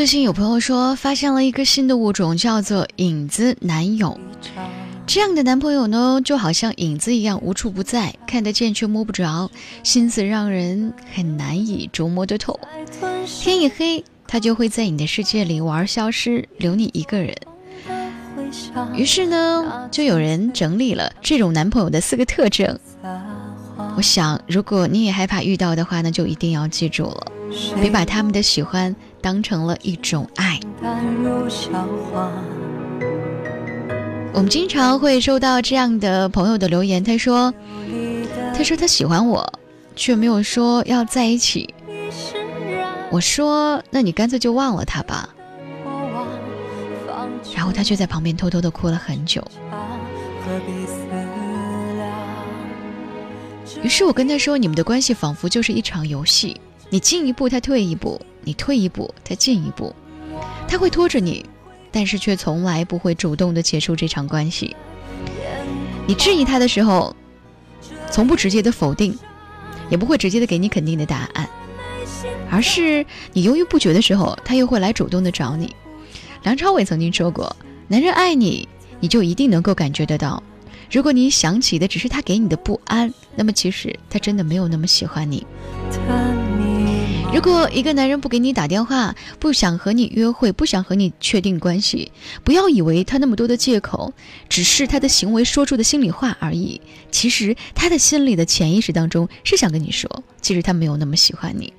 最近有朋友说发现了一个新的物种，叫做影子男友。这样的男朋友呢，就好像影子一样无处不在，看得见却摸不着，心思让人很难以琢磨得透。天一黑，他就会在你的世界里玩消失，留你一个人。于是呢，就有人整理了这种男朋友的四个特征。我想，如果你也害怕遇到的话，那就一定要记住了，别把他们的喜欢当成了一种爱。我们经常会收到这样的朋友的留言，他说：“他说他喜欢我，却没有说要在一起。”我说：“那你干脆就忘了他吧。”然后他却在旁边偷偷的哭了很久。于是我跟他说：“你们的关系仿佛就是一场游戏，你进一步，他退一步；你退一步，他进一步。他会拖着你，但是却从来不会主动的结束这场关系。你质疑他的时候，从不直接的否定，也不会直接的给你肯定的答案，而是你犹豫不决的时候，他又会来主动的找你。梁朝伟曾经说过：男人爱你，你就一定能够感觉得到。”如果你想起的只是他给你的不安，那么其实他真的没有那么喜欢你。如果一个男人不给你打电话，不想和你约会，不想和你确定关系，不要以为他那么多的借口，只是他的行为说出的心里话而已。其实他的心里的潜意识当中是想跟你说，其实他没有那么喜欢你。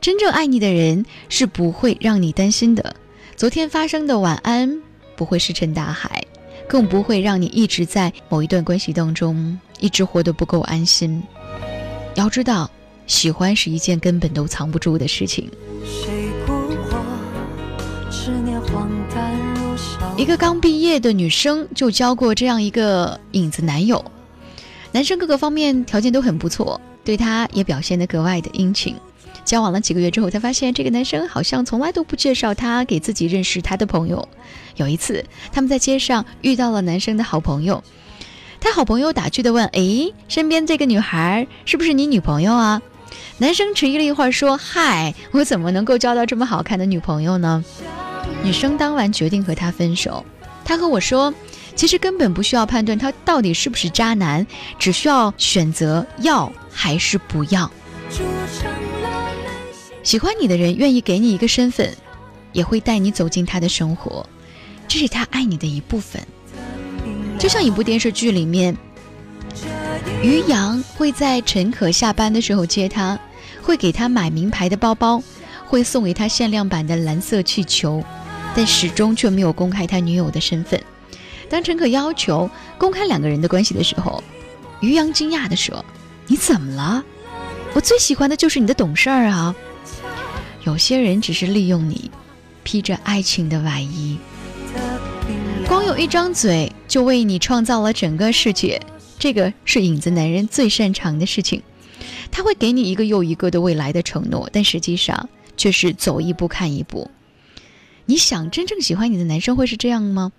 真正爱你的人是不会让你担心的。昨天发生的晚安不会石沉大海。更不会让你一直在某一段关系当中一直活得不够安心。要知道，喜欢是一件根本都藏不住的事情。一个刚毕业的女生就交过这样一个影子男友，男生各个方面条件都很不错，对她也表现得格外的殷勤。交往了几个月之后，才发现这个男生好像从来都不介绍她给自己认识他的朋友。有一次，他们在街上遇到了男生的好朋友，他好朋友打趣的问：“诶，身边这个女孩是不是你女朋友啊？”男生迟疑了一会儿说：“嗨，我怎么能够交到这么好看的女朋友呢？”女生当晚决定和他分手。他和我说：“其实根本不需要判断他到底是不是渣男，只需要选择要还是不要。”喜欢你的人愿意给你一个身份，也会带你走进他的生活，这是他爱你的一部分。就像一部电视剧里面，于洋会在陈可下班的时候接她，会给她买名牌的包包，会送给她限量版的蓝色气球，但始终却没有公开他女友的身份。当陈可要求公开两个人的关系的时候，于洋惊讶地说：“你怎么了？我最喜欢的就是你的懂事儿啊！”有些人只是利用你，披着爱情的外衣，光有一张嘴就为你创造了整个世界。这个是影子男人最擅长的事情，他会给你一个又一个的未来的承诺，但实际上却是走一步看一步。你想，真正喜欢你的男生会是这样吗？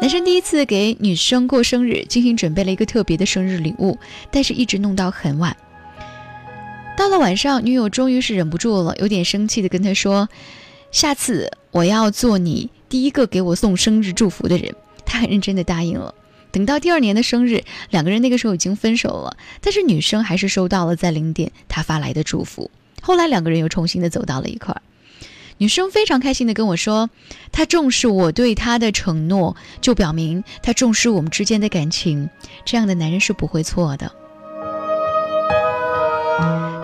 男生第一次给女生过生日，精心准备了一个特别的生日礼物，但是一直弄到很晚。到了晚上，女友终于是忍不住了，有点生气的跟他说：“下次我要做你第一个给我送生日祝福的人。”他很认真的答应了。等到第二年的生日，两个人那个时候已经分手了，但是女生还是收到了在零点他发来的祝福。后来两个人又重新的走到了一块儿，女生非常开心的跟我说：“他重视我对他的承诺，就表明他重视我们之间的感情。这样的男人是不会错的。”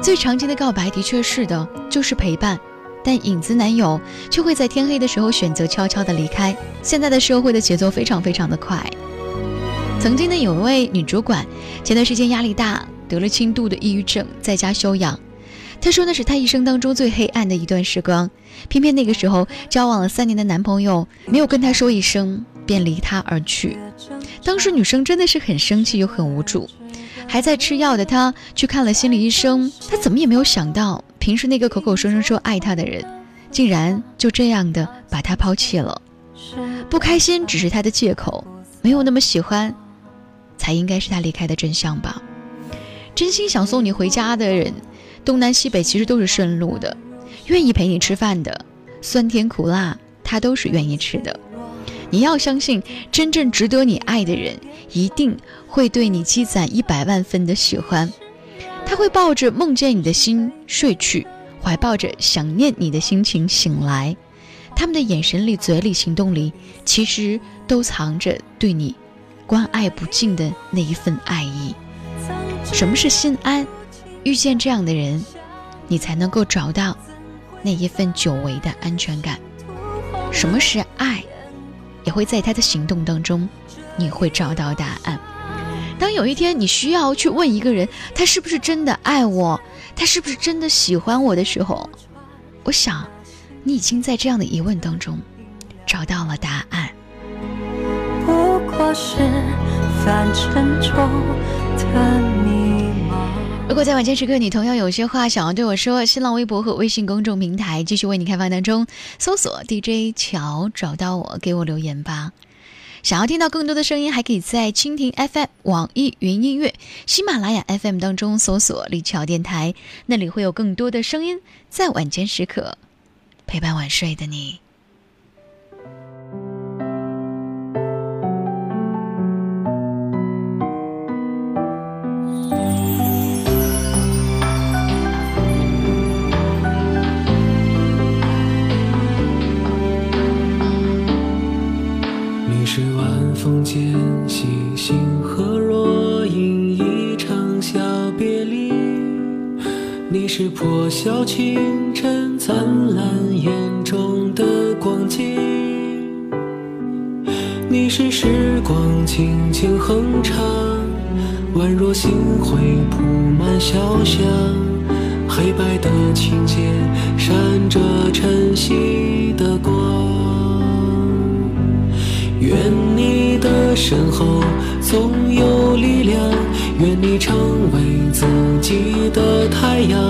最常见的告白的确是的，就是陪伴，但影子男友却会在天黑的时候选择悄悄的离开。现在的社会的节奏非常非常的快。曾经呢，有一位女主管，前段时间压力大，得了轻度的抑郁症，在家休养。她说那是她一生当中最黑暗的一段时光，偏偏那个时候交往了三年的男朋友没有跟她说一声，便离她而去。当时女生真的是很生气又很无助。还在吃药的她去看了心理医生，她怎么也没有想到，平时那个口口声声说爱她的人，竟然就这样的把她抛弃了。不开心只是他的借口，没有那么喜欢，才应该是他离开的真相吧。真心想送你回家的人，东南西北其实都是顺路的，愿意陪你吃饭的，酸甜苦辣，他都是愿意吃的。你要相信，真正值得你爱的人，一定会对你积攒一百万分的喜欢。他会抱着梦见你的心睡去，怀抱着想念你的心情醒来。他们的眼神里、嘴里、行动里，其实都藏着对你关爱不尽的那一份爱意。什么是心安？遇见这样的人，你才能够找到那一份久违的安全感。什么是爱？也会在他的行动当中，你会找到答案。当有一天你需要去问一个人，他是不是真的爱我，他是不是真的喜欢我的时候，我想，你已经在这样的疑问当中找到了答案。是反沉重的。如果在晚间时刻，你同样有些话想要对我说，新浪微博和微信公众平台继续为你开放当中，搜索 DJ 乔找到我，给我留言吧。想要听到更多的声音，还可以在蜻蜓 FM、网易云音乐、喜马拉雅 FM 当中搜索“李桥电台”，那里会有更多的声音在晚间时刻陪伴晚睡的你。小别离，你是破晓清晨灿烂眼中的光景，你是时光轻轻哼唱，宛若星辉铺满小巷，黑白的琴键闪着晨曦的光。愿你的身后总，愿你成为自己的太阳，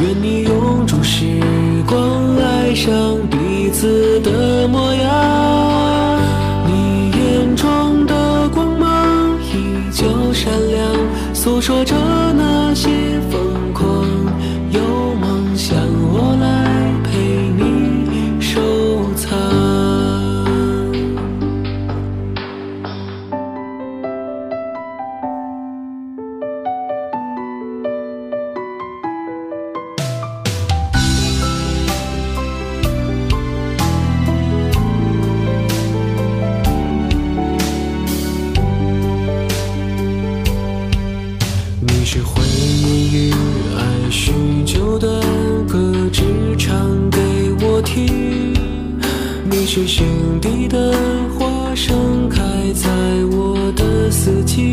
愿你永驻时光，爱上彼此的模样。你眼中的光芒依旧闪亮，诉说着那些疯狂。是回忆与爱许久的歌，只唱给我听。你是心底的花，盛开在我的四季。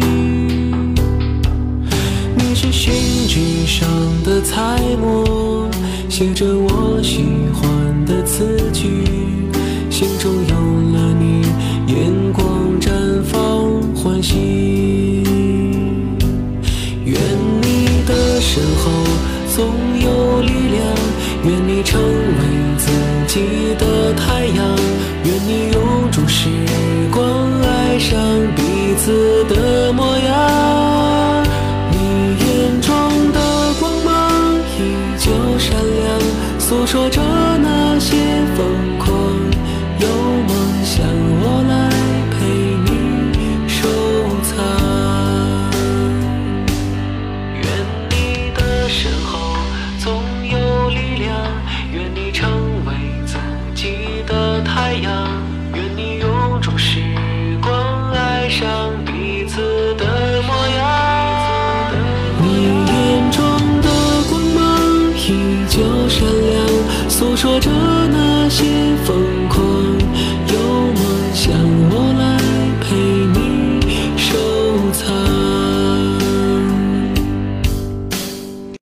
你是信纸上的彩墨，写着我喜欢的词句。说着说着